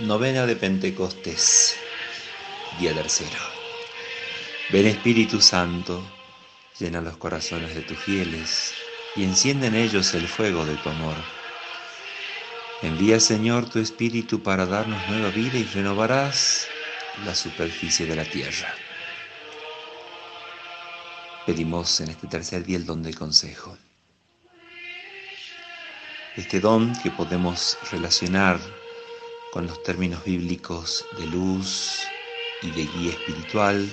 Novena de Pentecostés, día tercero. Ven Espíritu Santo, llena los corazones de tus fieles y enciende en ellos el fuego de tu amor. Envía Señor tu Espíritu para darnos nueva vida y renovarás la superficie de la tierra. Pedimos en este tercer día el don del consejo. Este don que podemos relacionar con los términos bíblicos de luz y de guía espiritual,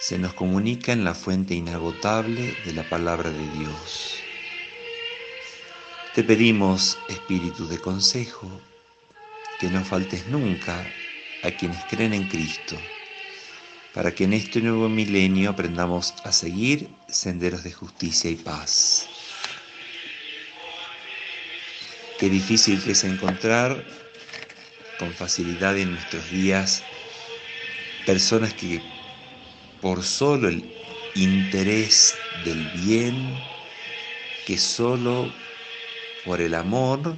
se nos comunica en la fuente inagotable de la palabra de Dios. Te pedimos, Espíritu de consejo, que no faltes nunca a quienes creen en Cristo, para que en este nuevo milenio aprendamos a seguir senderos de justicia y paz. Qué difícil que es encontrar con facilidad en nuestros días personas que por solo el interés del bien, que solo por el amor,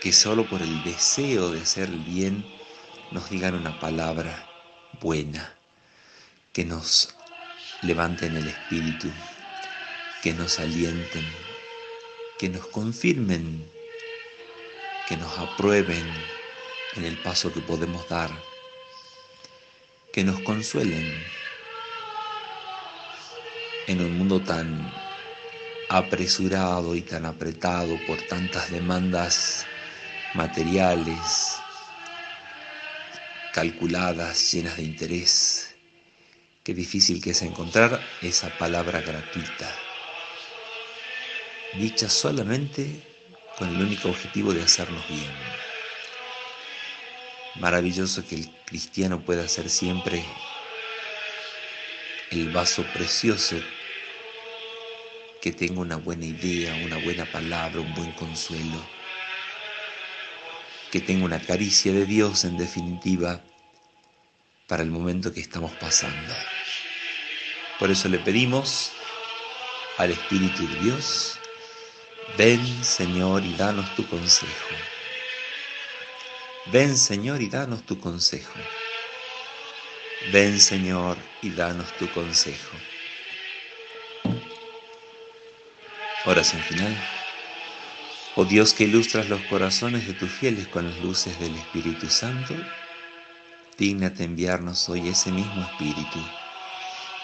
que solo por el deseo de hacer el bien, nos digan una palabra buena, que nos levanten el espíritu, que nos alienten, que nos confirmen que nos aprueben en el paso que podemos dar, que nos consuelen en un mundo tan apresurado y tan apretado por tantas demandas materiales, calculadas, llenas de interés. Qué difícil que es encontrar esa palabra gratuita, dicha solamente con el único objetivo de hacernos bien. Maravilloso que el cristiano pueda ser siempre el vaso precioso que tenga una buena idea, una buena palabra, un buen consuelo, que tenga una caricia de Dios en definitiva para el momento que estamos pasando. Por eso le pedimos al Espíritu de Dios Ven, Señor, y danos tu consejo. Ven, Señor, y danos tu consejo. Ven, Señor, y danos tu consejo. Oración final. Oh Dios que ilustras los corazones de tus fieles con las luces del Espíritu Santo, dígnate enviarnos hoy ese mismo Espíritu,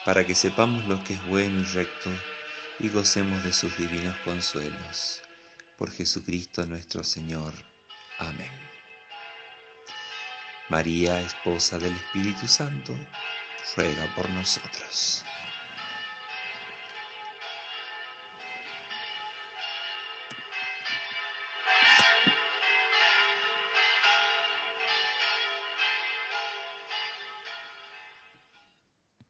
para que sepamos lo que es bueno y recto y gocemos de sus divinos consuelos. Por Jesucristo nuestro Señor. Amén. María, esposa del Espíritu Santo, ruega por nosotros.